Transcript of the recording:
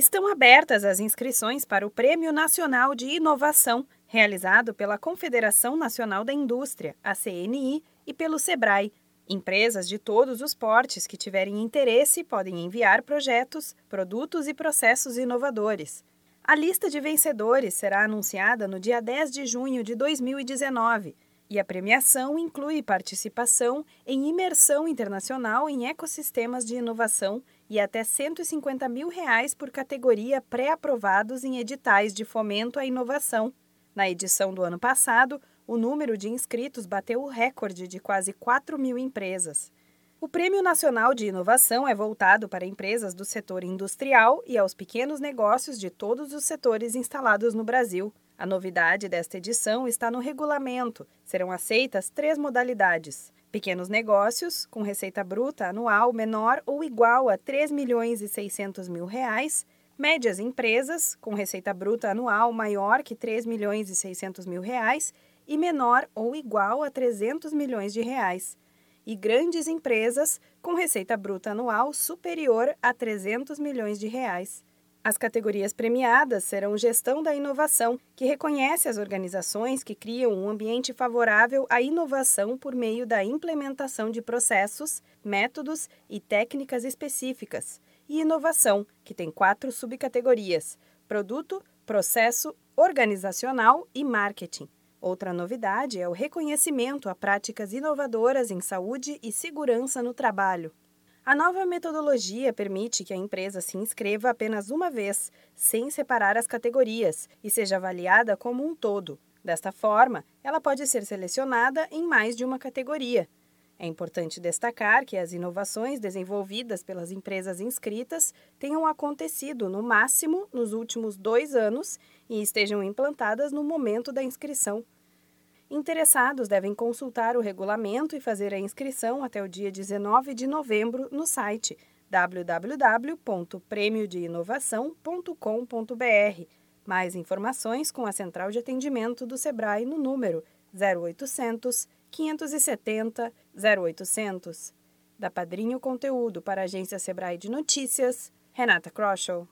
Estão abertas as inscrições para o Prêmio Nacional de Inovação, realizado pela Confederação Nacional da Indústria, a CNI, e pelo SEBRAE. Empresas de todos os portes que tiverem interesse podem enviar projetos, produtos e processos inovadores. A lista de vencedores será anunciada no dia 10 de junho de 2019 e a premiação inclui participação em imersão internacional em ecossistemas de inovação e até 150 mil reais por categoria pré-aprovados em editais de fomento à inovação. Na edição do ano passado, o número de inscritos bateu o recorde de quase 4 mil empresas. O Prêmio Nacional de Inovação é voltado para empresas do setor industrial e aos pequenos negócios de todos os setores instalados no Brasil. A novidade desta edição está no regulamento. Serão aceitas três modalidades: pequenos negócios, com receita bruta anual menor ou igual a R$ 3 milhões e 600 mil reais, médias empresas, com receita bruta anual maior que R$ 3 milhões e 600 mil reais e menor ou igual a 300 milhões de reais, e grandes empresas, com receita bruta anual superior a 300 milhões de reais. As categorias premiadas serão Gestão da Inovação, que reconhece as organizações que criam um ambiente favorável à inovação por meio da implementação de processos, métodos e técnicas específicas, e Inovação, que tem quatro subcategorias: Produto, Processo, Organizacional e Marketing. Outra novidade é o reconhecimento a práticas inovadoras em saúde e segurança no trabalho. A nova metodologia permite que a empresa se inscreva apenas uma vez, sem separar as categorias, e seja avaliada como um todo. Desta forma, ela pode ser selecionada em mais de uma categoria. É importante destacar que as inovações desenvolvidas pelas empresas inscritas tenham acontecido, no máximo, nos últimos dois anos e estejam implantadas no momento da inscrição. Interessados devem consultar o regulamento e fazer a inscrição até o dia 19 de novembro no site www.premiodeinovação.com.br. Mais informações com a central de atendimento do Sebrae no número 0800 570 0800. Da Padrinho Conteúdo para a agência Sebrae de Notícias, Renata Kroschel.